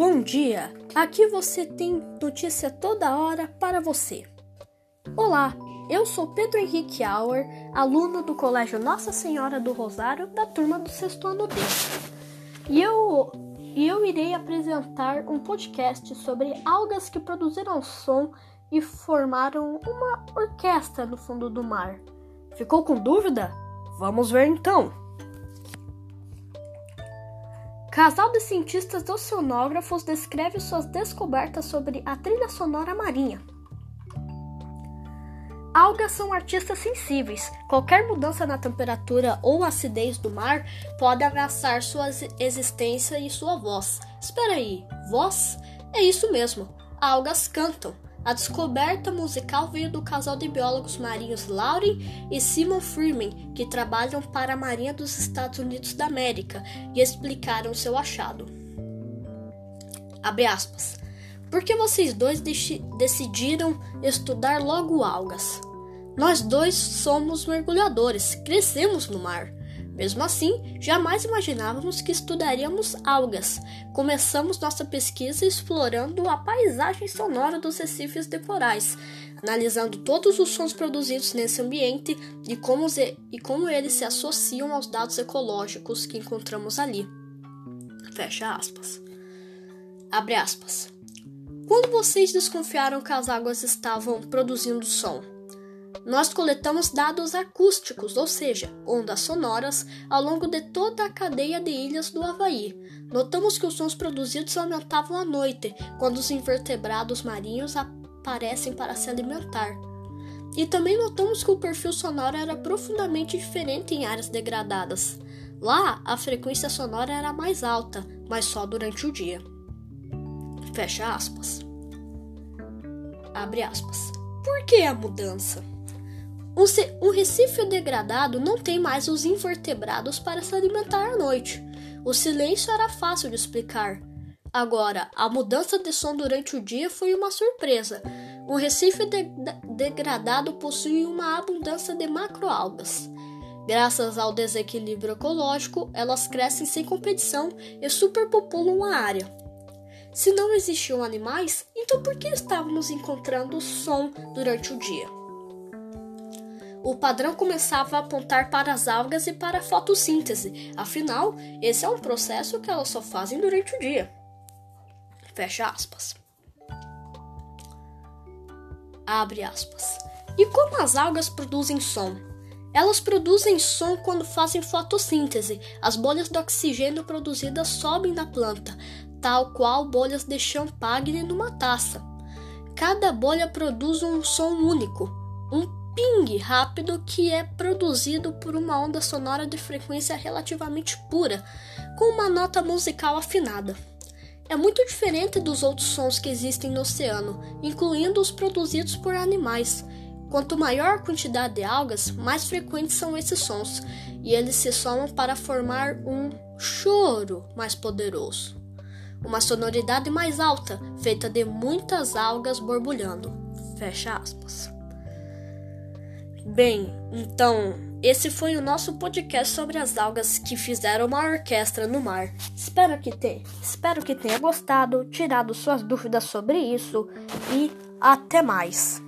Bom dia! Aqui você tem notícia toda hora para você. Olá, eu sou Pedro Henrique Auer, aluno do Colégio Nossa Senhora do Rosário, da turma do sexto ano D. E eu, e eu irei apresentar um podcast sobre algas que produziram som e formaram uma orquestra no fundo do mar. Ficou com dúvida? Vamos ver então! Casal de cientistas oceanógrafos descreve suas descobertas sobre a trilha sonora marinha. Algas são artistas sensíveis. Qualquer mudança na temperatura ou acidez do mar pode ameaçar sua existência e sua voz. Espera aí, voz? É isso mesmo. Algas cantam. A descoberta musical veio do casal de biólogos marinhos Lauren e Simon Freeman, que trabalham para a Marinha dos Estados Unidos da América e explicaram seu achado. Abre aspas. Por que vocês dois decidiram estudar logo algas? Nós dois somos mergulhadores, crescemos no mar. Mesmo assim, jamais imaginávamos que estudaríamos algas. Começamos nossa pesquisa explorando a paisagem sonora dos recifes de corais, analisando todos os sons produzidos nesse ambiente e como, e como eles se associam aos dados ecológicos que encontramos ali. Fecha aspas. Abre aspas. Quando vocês desconfiaram que as águas estavam produzindo som? Nós coletamos dados acústicos, ou seja, ondas sonoras, ao longo de toda a cadeia de ilhas do Havaí. Notamos que os sons produzidos aumentavam à noite, quando os invertebrados marinhos aparecem para se alimentar. E também notamos que o perfil sonoro era profundamente diferente em áreas degradadas. Lá, a frequência sonora era mais alta, mas só durante o dia. Fecha aspas. Abre aspas. Por que a mudança? Um, recife degradado não tem mais os invertebrados para se alimentar à noite. O silêncio era fácil de explicar. Agora, a mudança de som durante o dia foi uma surpresa. Um recife de degradado possui uma abundância de macroalgas. Graças ao desequilíbrio ecológico, elas crescem sem competição e superpopulam a área. Se não existiam animais, então por que estávamos encontrando som durante o dia? O padrão começava a apontar para as algas e para a fotossíntese. Afinal, esse é um processo que elas só fazem durante o dia. Fecha aspas. Abre aspas. E como as algas produzem som? Elas produzem som quando fazem fotossíntese. As bolhas de oxigênio produzidas sobem na planta, tal qual bolhas de champagne numa taça. Cada bolha produz um som único, um ping rápido que é produzido por uma onda sonora de frequência relativamente pura, com uma nota musical afinada. É muito diferente dos outros sons que existem no oceano, incluindo os produzidos por animais. Quanto maior a quantidade de algas, mais frequentes são esses sons, e eles se somam para formar um choro mais poderoso. Uma sonoridade mais alta, feita de muitas algas borbulhando. Fecha aspas. Bem, então, esse foi o nosso podcast sobre as algas que fizeram uma orquestra no mar. Espero que tenha, espero que tenha gostado, tirado suas dúvidas sobre isso e até mais.